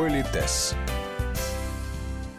Политес.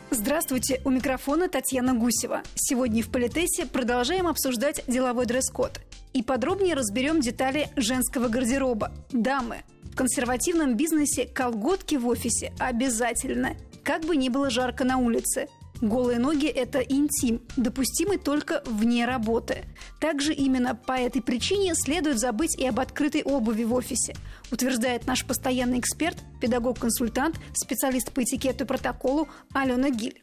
Здравствуйте, у микрофона Татьяна Гусева. Сегодня в Политесе продолжаем обсуждать деловой дресс-код. И подробнее разберем детали женского гардероба. Дамы, в консервативном бизнесе колготки в офисе обязательно. Как бы ни было жарко на улице – Голые ноги – это интим, допустимый только вне работы. Также именно по этой причине следует забыть и об открытой обуви в офисе, утверждает наш постоянный эксперт, педагог-консультант, специалист по этикету и протоколу Алена Гиль.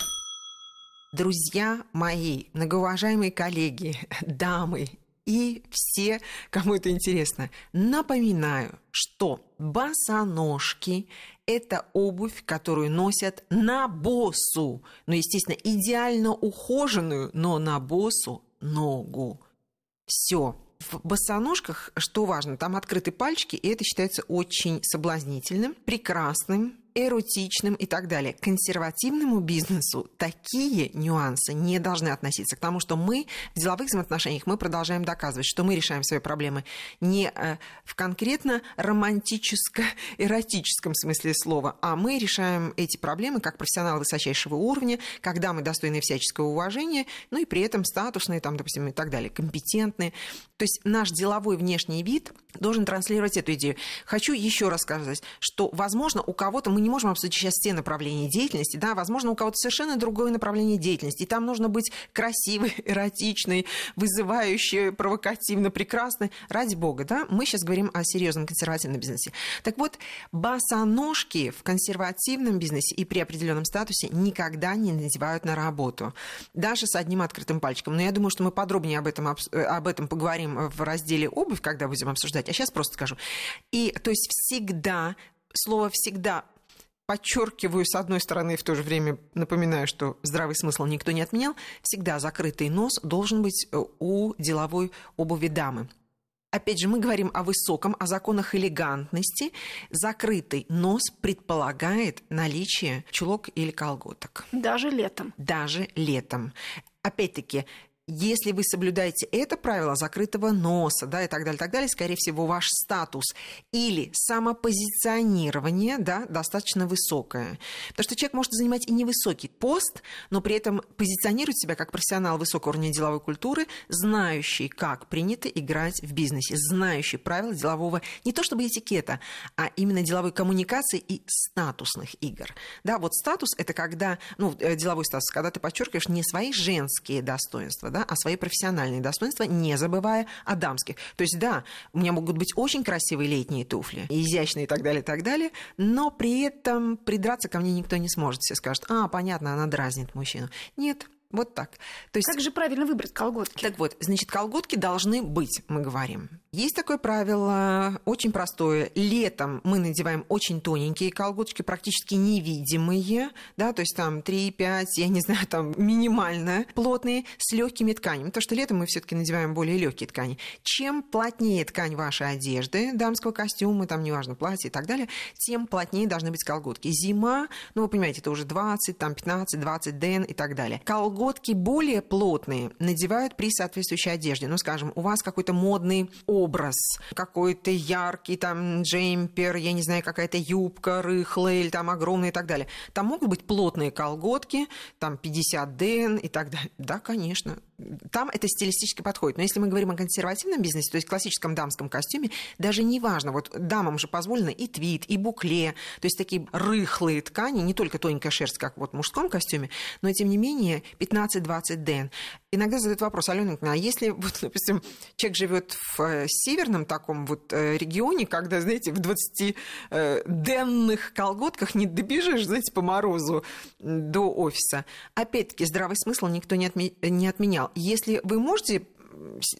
Друзья мои, многоуважаемые коллеги, дамы и все, кому это интересно. Напоминаю, что босоножки – это обувь, которую носят на боссу. Ну, естественно, идеально ухоженную, но на боссу ногу. Все. В босоножках, что важно, там открыты пальчики, и это считается очень соблазнительным, прекрасным, эротичным и так далее. К консервативному бизнесу такие нюансы не должны относиться к тому, что мы в деловых взаимоотношениях мы продолжаем доказывать, что мы решаем свои проблемы не э, в конкретно романтическо-эротическом смысле слова, а мы решаем эти проблемы как профессионалы высочайшего уровня, когда мы достойны всяческого уважения, ну и при этом статусные, там, допустим, и так далее, компетентные. То есть наш деловой внешний вид должен транслировать эту идею. Хочу еще раз сказать, что, возможно, у кого-то мы не можем обсудить сейчас все направления деятельности, да, возможно, у кого-то совершенно другое направление деятельности, и там нужно быть красивой, эротичной, вызывающей, провокативно, прекрасной, ради бога, да, мы сейчас говорим о серьезном консервативном бизнесе. Так вот, босоножки в консервативном бизнесе и при определенном статусе никогда не надевают на работу, даже с одним открытым пальчиком. Но я думаю, что мы подробнее об этом, об этом поговорим в разделе обувь, когда будем обсуждать, а сейчас просто скажу. И то есть всегда, слово всегда подчеркиваю с одной стороны и в то же время напоминаю, что здравый смысл никто не отменял, всегда закрытый нос должен быть э, у деловой обуви дамы. Опять же, мы говорим о высоком, о законах элегантности. Закрытый нос предполагает наличие чулок или колготок. Даже летом. Даже летом. Опять-таки, если вы соблюдаете это правило закрытого носа, да, и так далее, так далее, скорее всего, ваш статус или самопозиционирование, да, достаточно высокое. Потому что человек может занимать и невысокий пост, но при этом позиционировать себя как профессионал высокого уровня деловой культуры, знающий, как принято играть в бизнесе, знающий правила делового, не то чтобы этикета, а именно деловой коммуникации и статусных игр. Да, вот статус – это когда, ну, э, деловой статус, когда ты подчеркиваешь не свои женские достоинства, да, а свои профессиональные достоинства, не забывая о дамских. То есть, да, у меня могут быть очень красивые летние туфли, изящные и так далее, и так далее, но при этом придраться ко мне никто не сможет. Все скажут, а, понятно, она дразнит мужчину. Нет, вот так. То есть... Как же правильно выбрать колготки? Так вот, значит, колготки должны быть, мы говорим. Есть такое правило, очень простое. Летом мы надеваем очень тоненькие колготочки, практически невидимые, да, то есть там 3-5, я не знаю, там минимально плотные, с легкими тканями. То, что летом мы все-таки надеваем более легкие ткани. Чем плотнее ткань вашей одежды, дамского костюма, там, неважно, платье и так далее, тем плотнее должны быть колготки. Зима, ну, вы понимаете, это уже 20, там, 15, 20 ден и так далее. Колготки более плотные надевают при соответствующей одежде. Ну, скажем, у вас какой-то модный образ, какой-то яркий там джемпер, я не знаю, какая-то юбка рыхлая или там огромная и так далее. Там могут быть плотные колготки, там 50 ден и так далее. Да, конечно. Там это стилистически подходит. Но если мы говорим о консервативном бизнесе, то есть классическом дамском костюме, даже не важно, вот дамам же позволено и твит, и букле, то есть такие рыхлые ткани, не только тоненькая шерсть, как вот в мужском костюме, но тем не менее 15-20 ден иногда задают вопрос, Алена а если, вот, допустим, человек живет в э, северном таком вот э, регионе, когда, знаете, в 20-денных э, колготках не добежишь, знаете, по морозу до офиса. Опять-таки, здравый смысл никто не, отме- не отменял. Если вы можете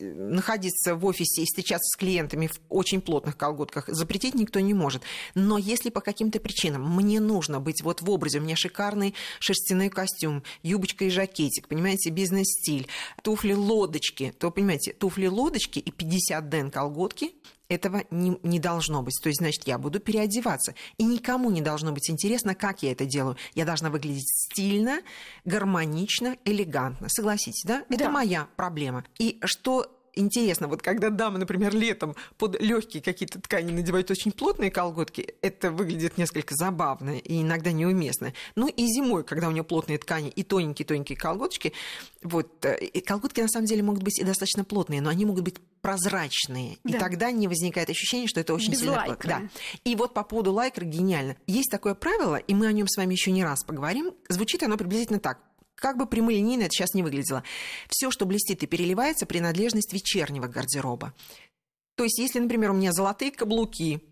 находиться в офисе и встречаться с клиентами в очень плотных колготках запретить никто не может. Но если по каким-то причинам мне нужно быть вот в образе, у меня шикарный шерстяной костюм, юбочка и жакетик, понимаете, бизнес-стиль, туфли-лодочки, то, понимаете, туфли-лодочки и 50 ден колготки этого не, не должно быть. То есть, значит, я буду переодеваться. И никому не должно быть интересно, как я это делаю. Я должна выглядеть стильно, гармонично, элегантно. Согласитесь, да? Это да. моя проблема. И что интересно, вот когда дамы, например, летом под легкие какие-то ткани надевают очень плотные колготки, это выглядит несколько забавно и иногда неуместно. Ну и зимой, когда у нее плотные ткани и тоненькие-тоненькие колготочки, вот, э, и колготки на самом деле могут быть и достаточно плотные, но они могут быть прозрачные. Да. И тогда не возникает ощущение, что это очень Без сильно лайкры. Да. И вот по поводу лайкры гениально. Есть такое правило, и мы о нем с вами еще не раз поговорим. Звучит оно приблизительно так. Как бы прямолинейно это сейчас не выглядело. Все, что блестит и переливается, принадлежность вечернего гардероба. То есть, если, например, у меня золотые каблуки,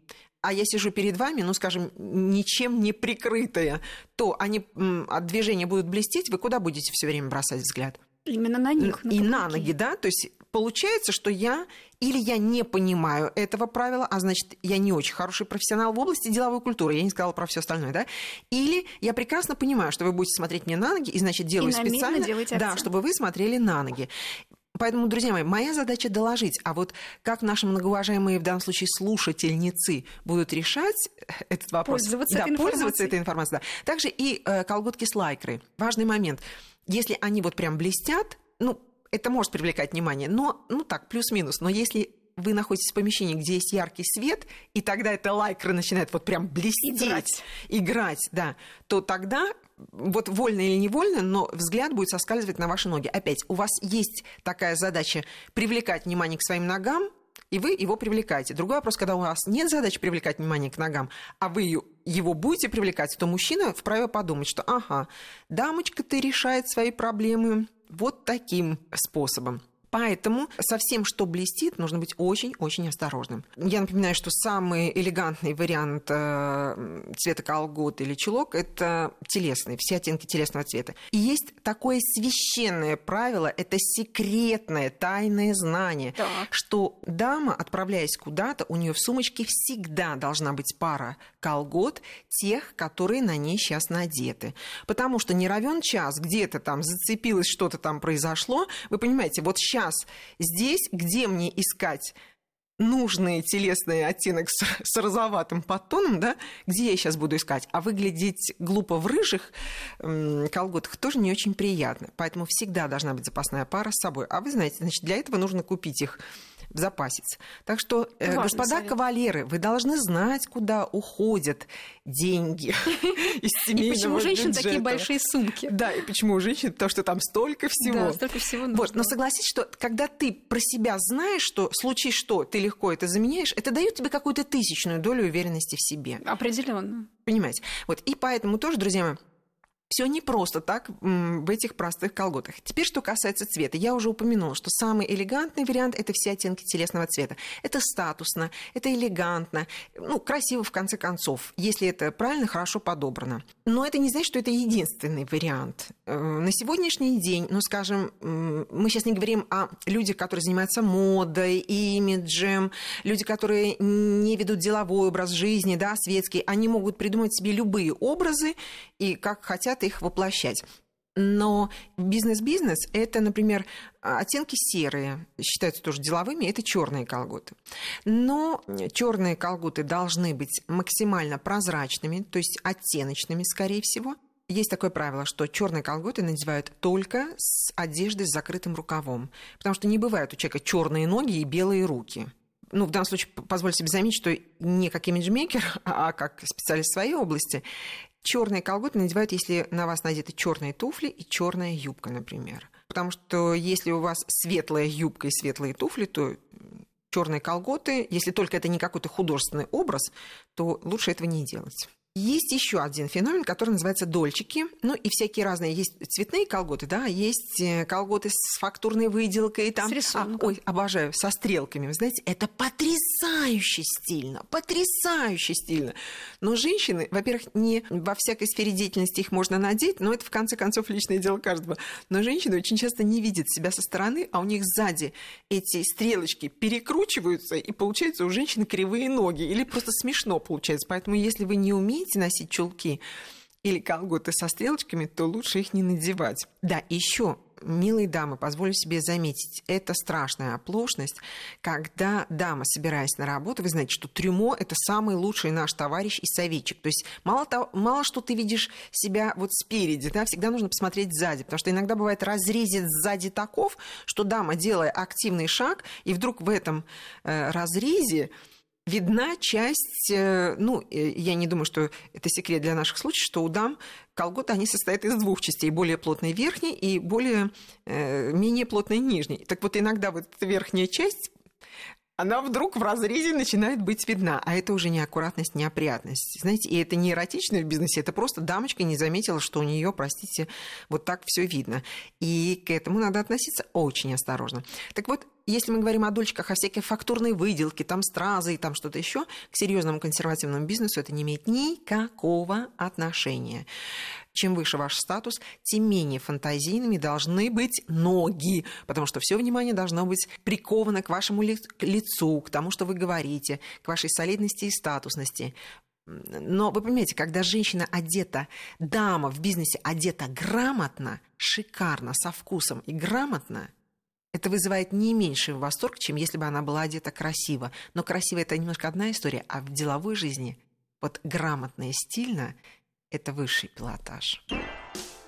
а я сижу перед вами, ну, скажем, ничем не прикрытая, то они от движения будут блестеть, вы куда будете все время бросать взгляд? Именно на них. На и каблуки. на ноги, да? То есть получается, что я или я не понимаю этого правила, а значит, я не очень хороший профессионал в области деловой культуры, я не сказала про все остальное, да? Или я прекрасно понимаю, что вы будете смотреть мне на ноги, и значит, делаю и специально, да, чтобы вы смотрели на ноги. Поэтому, друзья мои, моя задача доложить. А вот как наши многоуважаемые в данном случае слушательницы будут решать этот вопрос? Пользоваться, да, этой, пользоваться информацией. этой информацией. Да. Также и э, колготки с лайкрой. Важный момент. Если они вот прям блестят, ну, это может привлекать внимание, но, ну так, плюс-минус. Но если вы находитесь в помещении, где есть яркий свет, и тогда эта лайкра начинает вот прям блестеть, играть, играть да, то тогда вот вольно или невольно, но взгляд будет соскальзывать на ваши ноги. Опять, у вас есть такая задача привлекать внимание к своим ногам, и вы его привлекаете. Другой вопрос, когда у вас нет задачи привлекать внимание к ногам, а вы его будете привлекать, то мужчина вправе подумать, что ага, дамочка-то решает свои проблемы вот таким способом. Поэтому со всем, что блестит, нужно быть очень-очень осторожным. Я напоминаю, что самый элегантный вариант э, цвета колгот или чулок – это телесный, все оттенки телесного цвета. И есть такое священное правило, это секретное, тайное знание, так. что дама, отправляясь куда-то, у нее в сумочке всегда должна быть пара колгот тех, которые на ней сейчас надеты. Потому что не равен час, где-то там зацепилось, что-то там произошло. Вы понимаете, вот сейчас сейчас здесь, где мне искать нужный телесный оттенок с, с розоватым подтоном, да, где я сейчас буду искать, а выглядеть глупо в рыжих м, колготах тоже не очень приятно. Поэтому всегда должна быть запасная пара с собой. А вы знаете, значит, для этого нужно купить их в запасец. Так что, э, господа совет. кавалеры, вы должны знать, куда уходят деньги из семейного И почему у женщин такие большие сумки. Да, и почему у женщин? Потому что там столько всего. Да, столько всего нужно. Вот, но согласись, что когда ты про себя знаешь, что в случае что ты легко это заменяешь, это дает тебе какую-то тысячную долю уверенности в себе. Определенно. Понимаете? Вот, и поэтому тоже, друзья мои, все не просто так в этих простых колготах. Теперь, что касается цвета. Я уже упомянула, что самый элегантный вариант – это все оттенки телесного цвета. Это статусно, это элегантно, ну, красиво в конце концов, если это правильно, хорошо подобрано. Но это не значит, что это единственный вариант. Э, на сегодняшний день, ну, скажем, мы сейчас не говорим о людях, которые занимаются модой, имиджем, люди, которые не ведут деловой образ жизни, да, светский. Они могут придумать себе любые образы и как хотят их воплощать. Но бизнес-бизнес – это, например, оттенки серые, считаются тоже деловыми, это черные колготы. Но черные колготы должны быть максимально прозрачными, то есть оттеночными, скорее всего. Есть такое правило, что черные колготы надевают только с одеждой с закрытым рукавом, потому что не бывает у человека черные ноги и белые руки ну, в данном случае, позвольте себе заметить, что не как имиджмейкер, а как специалист в своей области, черные колготы надевают, если на вас надеты черные туфли и черная юбка, например. Потому что если у вас светлая юбка и светлые туфли, то черные колготы, если только это не какой-то художественный образ, то лучше этого не делать. Есть еще один феномен, который называется дольчики. Ну и всякие разные. Есть цветные колготы, да, есть э, колготы с фактурной выделкой. Там, с рисунком. А, ой, обожаю, со стрелками. Вы знаете, это потрясающе стильно, потрясающе стильно. Но женщины, во-первых, не во всякой сфере деятельности их можно надеть, но это в конце концов личное дело каждого. Но женщины очень часто не видят себя со стороны, а у них сзади эти стрелочки перекручиваются, и получается у женщины кривые ноги. Или просто смешно получается. Поэтому если вы не умеете умеете носить чулки или колготы со стрелочками, то лучше их не надевать. Да, еще милые дамы, позволю себе заметить, это страшная оплошность, когда дама, собираясь на работу, вы знаете, что трюмо – это самый лучший наш товарищ и советчик. То есть мало, того, мало что ты видишь себя вот спереди, да, всегда нужно посмотреть сзади, потому что иногда бывает разрезет сзади таков, что дама, делая активный шаг, и вдруг в этом э, разрезе видна часть, э, ну, э, я не думаю, что это секрет для наших случаев, что у дам колготы, они состоят из двух частей, более плотной верхней и более, э, менее плотной нижней. Так вот, иногда вот эта верхняя часть она вдруг в разрезе начинает быть видна. А это уже неаккуратность, неопрятность. Знаете, и это не эротично в бизнесе, это просто дамочка не заметила, что у нее, простите, вот так все видно. И к этому надо относиться очень осторожно. Так вот, если мы говорим о дольчиках, о всякой фактурной выделке, там стразы и там что-то еще, к серьезному консервативному бизнесу это не имеет никакого отношения. Чем выше ваш статус, тем менее фантазийными должны быть ноги, потому что все внимание должно быть приковано к вашему лицу, к тому, что вы говорите, к вашей солидности и статусности. Но вы понимаете, когда женщина одета, дама в бизнесе одета грамотно, шикарно, со вкусом и грамотно, это вызывает не меньший восторг, чем если бы она была одета красиво. Но красиво это немножко одна история, а в деловой жизни вот грамотно и стильно – это высший пилотаж.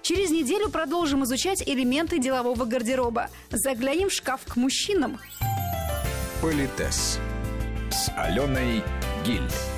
Через неделю продолжим изучать элементы делового гардероба. Заглянем в шкаф к мужчинам. Политес с Аленой Гиль.